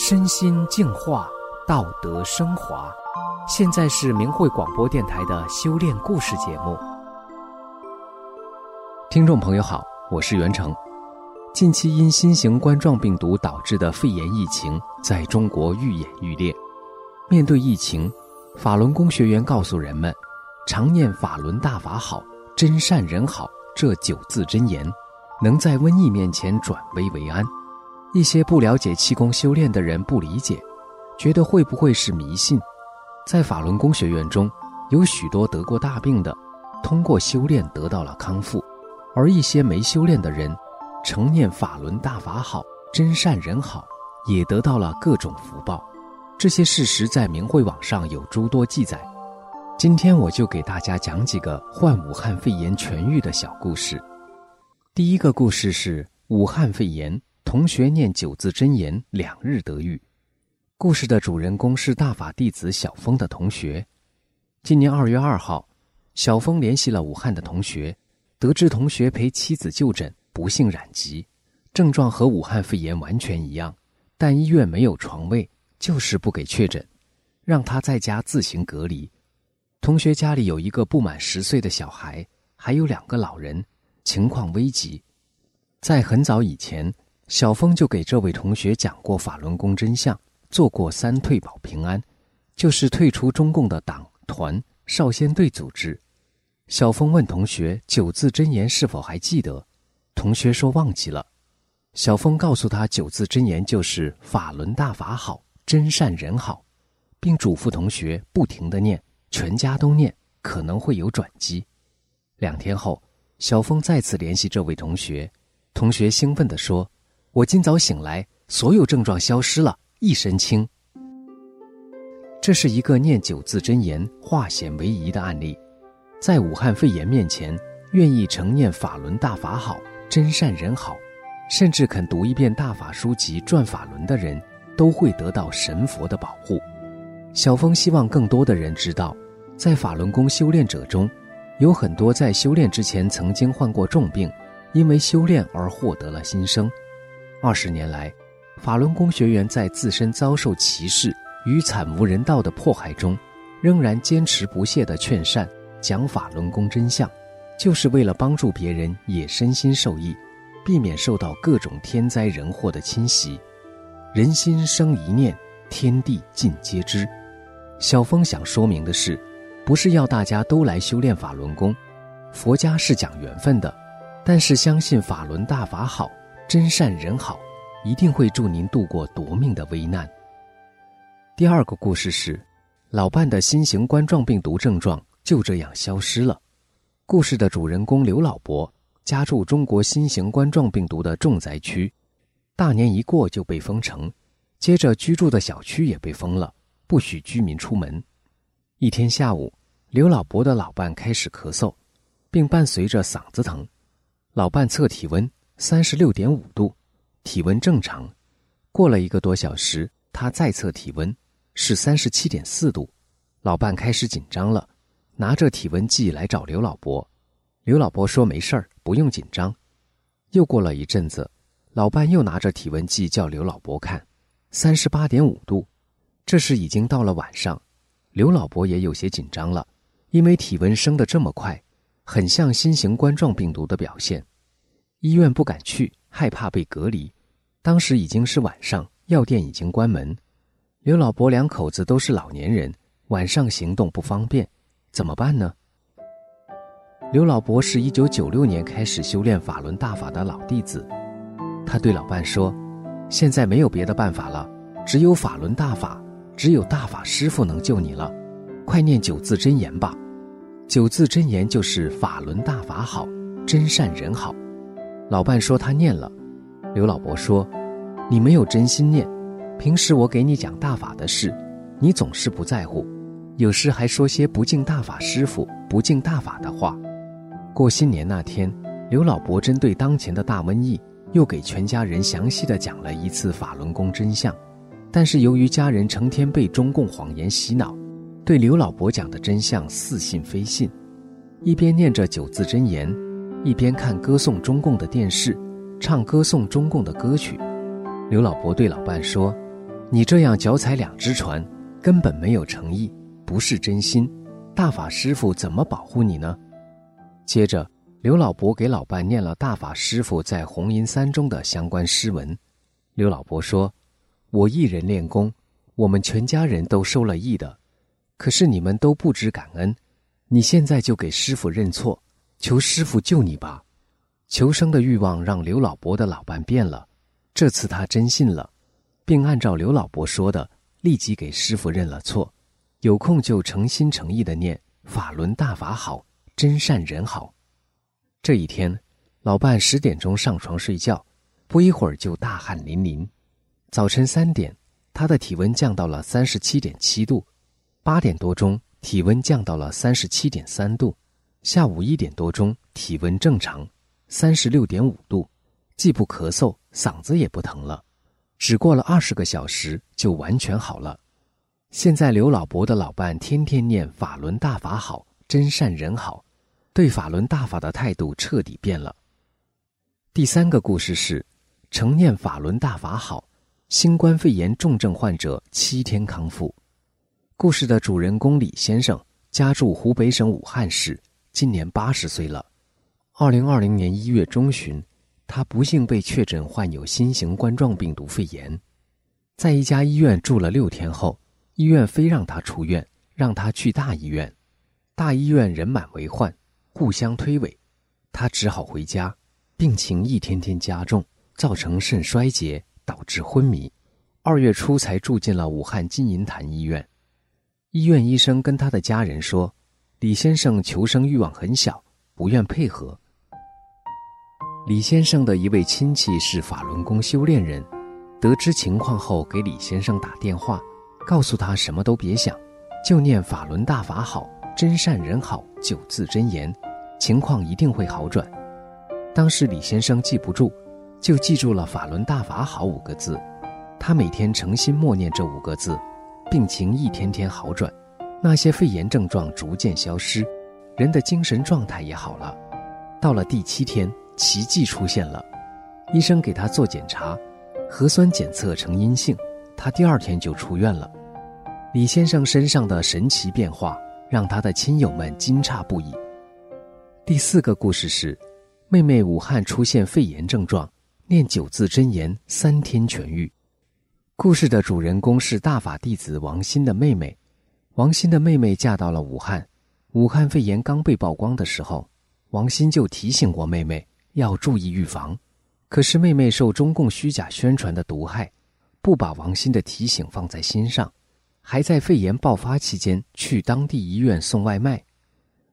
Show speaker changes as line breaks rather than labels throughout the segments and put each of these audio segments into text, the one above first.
身心净化，道德升华。现在是明慧广播电台的修炼故事节目。听众朋友好，我是袁成。近期因新型冠状病毒导致的肺炎疫情在中国愈演愈烈。面对疫情，法轮功学员告诉人们，常念“法轮大法好，真善人好”这九字真言，能在瘟疫面前转危为安。一些不了解气功修炼的人不理解，觉得会不会是迷信？在法轮功学院中，有许多得过大病的，通过修炼得到了康复。而一些没修炼的人，成念法轮大法好，真善人好，也得到了各种福报。这些事实在明慧网上有诸多记载。今天我就给大家讲几个患武汉肺炎痊愈的小故事。第一个故事是武汉肺炎，同学念九字真言，两日得愈。故事的主人公是大法弟子小峰的同学。今年二月二号，小峰联系了武汉的同学。得知同学陪妻子就诊，不幸染疾，症状和武汉肺炎完全一样，但医院没有床位，就是不给确诊，让他在家自行隔离。同学家里有一个不满十岁的小孩，还有两个老人，情况危急。在很早以前，小峰就给这位同学讲过法轮功真相，做过三退保平安，就是退出中共的党团少先队组织。小峰问同学：“九字真言是否还记得？”同学说：“忘记了。”小峰告诉他：“九字真言就是‘法轮大法好，真善人好’，并嘱咐同学不停地念，全家都念，可能会有转机。”两天后，小峰再次联系这位同学，同学兴奋地说：“我今早醒来，所有症状消失了，一身轻。”这是一个念九字真言化险为夷的案例。在武汉肺炎面前，愿意承念法轮大法好，真善人好，甚至肯读一遍大法书籍转法轮的人，都会得到神佛的保护。小峰希望更多的人知道，在法轮功修炼者中，有很多在修炼之前曾经患过重病，因为修炼而获得了新生。二十年来，法轮功学员在自身遭受歧视与惨无人道的迫害中，仍然坚持不懈地劝善。讲法轮功真相，就是为了帮助别人也身心受益，避免受到各种天灾人祸的侵袭。人心生一念，天地尽皆知。小峰想说明的是，不是要大家都来修炼法轮功，佛家是讲缘分的，但是相信法轮大法好，真善人好，一定会助您度过夺命的危难。第二个故事是，老伴的新型冠状病毒症状。就这样消失了。故事的主人公刘老伯家住中国新型冠状病毒的重灾区，大年一过就被封城，接着居住的小区也被封了，不许居民出门。一天下午，刘老伯的老伴开始咳嗽，并伴随着嗓子疼。老伴测体温三十六点五度，体温正常。过了一个多小时，他再测体温是三十七点四度，老伴开始紧张了。拿着体温计来找刘老伯，刘老伯说：“没事儿，不用紧张。”又过了一阵子，老伴又拿着体温计叫刘老伯看，三十八点五度。这时已经到了晚上，刘老伯也有些紧张了，因为体温升得这么快，很像新型冠状病毒的表现。医院不敢去，害怕被隔离。当时已经是晚上，药店已经关门。刘老伯两口子都是老年人，晚上行动不方便。怎么办呢？刘老伯是一九九六年开始修炼法轮大法的老弟子，他对老伴说：“现在没有别的办法了，只有法轮大法，只有大法师傅能救你了，快念九字真言吧。九字真言就是法轮大法好，真善人好。”老伴说他念了，刘老伯说：“你没有真心念，平时我给你讲大法的事，你总是不在乎。”有时还说些不敬大法师父、不敬大法的话。过新年那天，刘老伯针对当前的大瘟疫，又给全家人详细的讲了一次法轮功真相。但是由于家人成天被中共谎言洗脑，对刘老伯讲的真相似信非信，一边念着九字真言，一边看歌颂中共的电视，唱歌颂中共的歌曲。刘老伯对老伴说：“你这样脚踩两只船，根本没有诚意，不是真心。大法师父怎么保护你呢？”接着，刘老伯给老伴念了大法师父在弘音三中的相关诗文。刘老伯说：“我一人练功，我们全家人都收了益的，可是你们都不知感恩。你现在就给师傅认错，求师傅救你吧。”求生的欲望让刘老伯的老伴变了，这次他真信了，并按照刘老伯说的，立即给师傅认了错，有空就诚心诚意的念“法轮大法好，真善人好”。这一天，老伴十点钟上床睡觉，不一会儿就大汗淋漓。早晨三点，他的体温降到了三十七点七度；八点多钟，体温降到了三十七点三度；下午一点多钟，体温正常。三十六点五度，既不咳嗽，嗓子也不疼了。只过了二十个小时，就完全好了。现在刘老伯的老伴天天念“法轮大法好，真善人好”，对法轮大法的态度彻底变了。第三个故事是，成念法轮大法好，新冠肺炎重症患者七天康复。故事的主人公李先生家住湖北省武汉市，今年八十岁了。二零二零年一月中旬，他不幸被确诊患有新型冠状病毒肺炎，在一家医院住了六天后，医院非让他出院，让他去大医院。大医院人满为患，互相推诿，他只好回家，病情一天天加重，造成肾衰竭，导致昏迷。二月初才住进了武汉金银潭医院。医院医生跟他的家人说，李先生求生欲望很小，不愿配合。李先生的一位亲戚是法轮功修炼人，得知情况后给李先生打电话，告诉他什么都别想，就念“法轮大法好，真善人好”九字真言，情况一定会好转。当时李先生记不住，就记住了“法轮大法好”五个字，他每天诚心默念这五个字，病情一天天好转，那些肺炎症状逐渐消失，人的精神状态也好了。到了第七天。奇迹出现了，医生给他做检查，核酸检测呈阴性，他第二天就出院了。李先生身上的神奇变化让他的亲友们惊诧不已。第四个故事是，妹妹武汉出现肺炎症状，念九字真言三天痊愈。故事的主人公是大法弟子王鑫的妹妹，王鑫的妹妹嫁到了武汉，武汉肺炎刚被曝光的时候，王鑫就提醒过妹妹。要注意预防，可是妹妹受中共虚假宣传的毒害，不把王鑫的提醒放在心上，还在肺炎爆发期间去当地医院送外卖。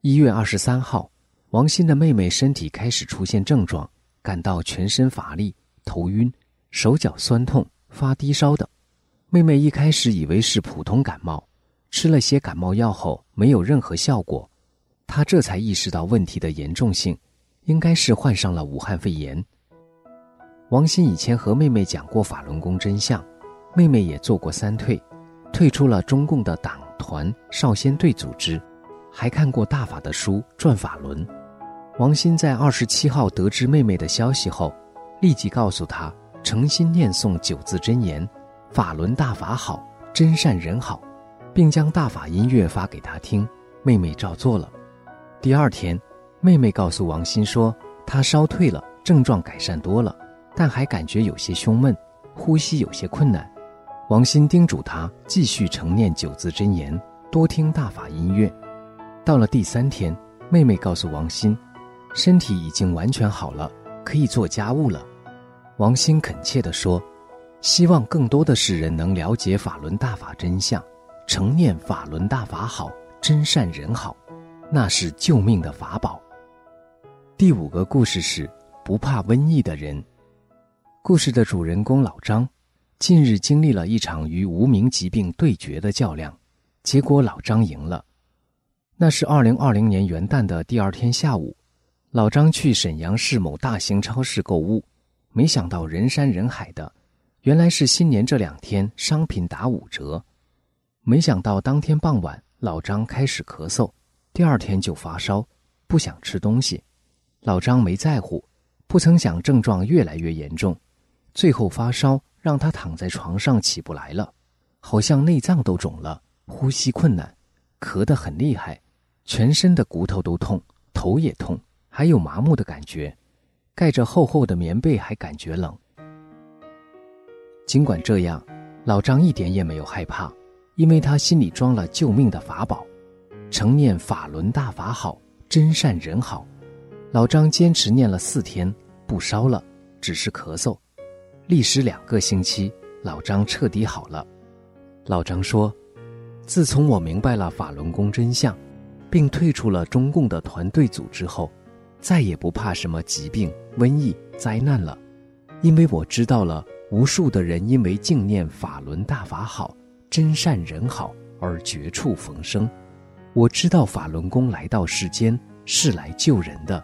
一月二十三号，王鑫的妹妹身体开始出现症状，感到全身乏力、头晕、手脚酸痛、发低烧等。妹妹一开始以为是普通感冒，吃了些感冒药后没有任何效果，他这才意识到问题的严重性。应该是患上了武汉肺炎。王鑫以前和妹妹讲过法轮功真相，妹妹也做过三退，退出了中共的党团少先队组织，还看过大法的书《转法轮》。王鑫在二十七号得知妹妹的消息后，立即告诉她诚心念诵九字真言：“法轮大法好，真善人好”，并将大法音乐发给她听。妹妹照做了。第二天。妹妹告诉王鑫说，她烧退了，症状改善多了，但还感觉有些胸闷，呼吸有些困难。王鑫叮嘱她继续承念九字真言，多听大法音乐。到了第三天，妹妹告诉王鑫，身体已经完全好了，可以做家务了。王鑫恳切地说，希望更多的世人能了解法轮大法真相，成念法轮大法好，真善人好，那是救命的法宝。第五个故事是不怕瘟疫的人。故事的主人公老张，近日经历了一场与无名疾病对决的较量，结果老张赢了。那是二零二零年元旦的第二天下午，老张去沈阳市某大型超市购物，没想到人山人海的，原来是新年这两天商品打五折。没想到当天傍晚，老张开始咳嗽，第二天就发烧，不想吃东西。老张没在乎，不曾想症状越来越严重，最后发烧让他躺在床上起不来了，好像内脏都肿了，呼吸困难，咳得很厉害，全身的骨头都痛，头也痛，还有麻木的感觉，盖着厚厚的棉被还感觉冷。尽管这样，老张一点也没有害怕，因为他心里装了救命的法宝，常念法轮大法好，真善人好。老张坚持念了四天，不烧了，只是咳嗽。历时两个星期，老张彻底好了。老张说：“自从我明白了法轮功真相，并退出了中共的团队组织后，再也不怕什么疾病、瘟疫、灾难了，因为我知道了。”无数的人因为敬念法轮大法好，真善人好而绝处逢生。我知道法轮功来到世间是来救人的。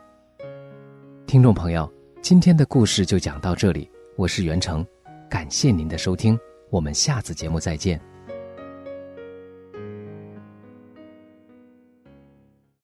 听众朋友，今天的故事就讲到这里，我是袁成，感谢您的收听，我们下次节目再见。